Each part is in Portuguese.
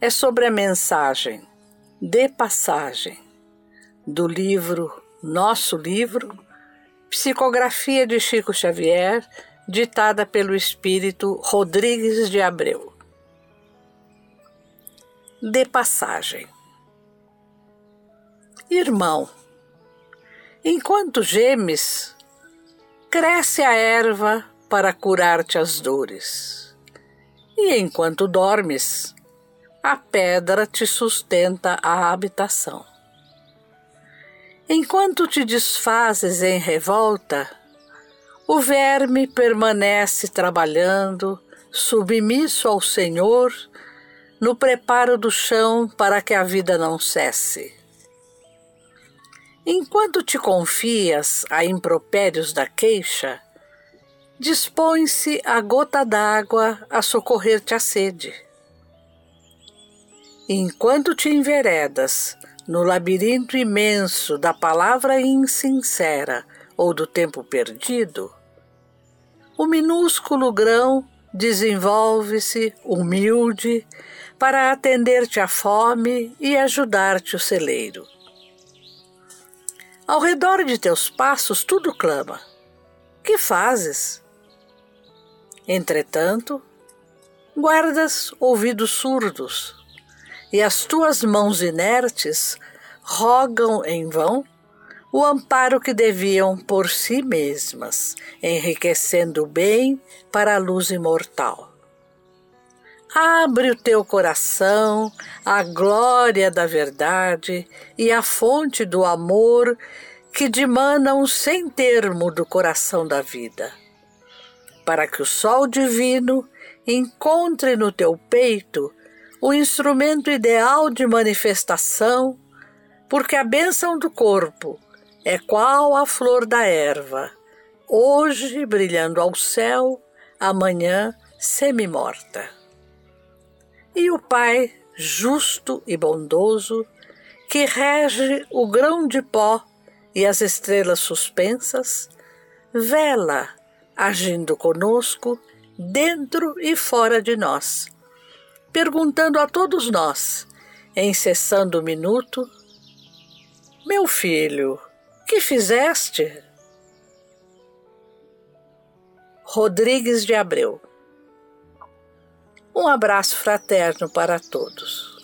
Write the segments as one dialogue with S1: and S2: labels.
S1: é sobre a mensagem de passagem do livro Nosso Livro, psicografia de Chico Xavier, ditada pelo espírito Rodrigues de Abreu. De passagem. Irmão, enquanto gemes, cresce a erva para curar-te as dores. E enquanto dormes, a pedra te sustenta a habitação. Enquanto te desfazes em revolta, o verme permanece trabalhando, submisso ao Senhor, no preparo do chão para que a vida não cesse. Enquanto te confias a impropérios da queixa, dispõe-se a gota d'água a socorrer-te a sede. Enquanto te enveredas no labirinto imenso da palavra insincera ou do tempo perdido, o minúsculo grão desenvolve-se humilde para atender-te à fome e ajudar-te o celeiro. Ao redor de teus passos tudo clama: Que fazes? Entretanto, guardas ouvidos surdos e as tuas mãos inertes rogam em vão o amparo que deviam por si mesmas, enriquecendo o bem para a luz imortal. Abre o teu coração à glória da verdade e à fonte do amor que dimanam sem termo do coração da vida, para que o sol divino encontre no teu peito o instrumento ideal de manifestação, porque a bênção do corpo é qual a flor da erva, hoje brilhando ao céu, amanhã semi-morta. E o Pai, justo e bondoso, que rege o grão de pó e as estrelas suspensas, vela agindo conosco, dentro e fora de nós perguntando a todos nós, em cessando o minuto: Meu filho, que fizeste? Rodrigues de Abreu. Um abraço fraterno para todos.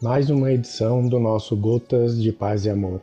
S2: Mais uma edição do nosso Gotas de Paz e Amor.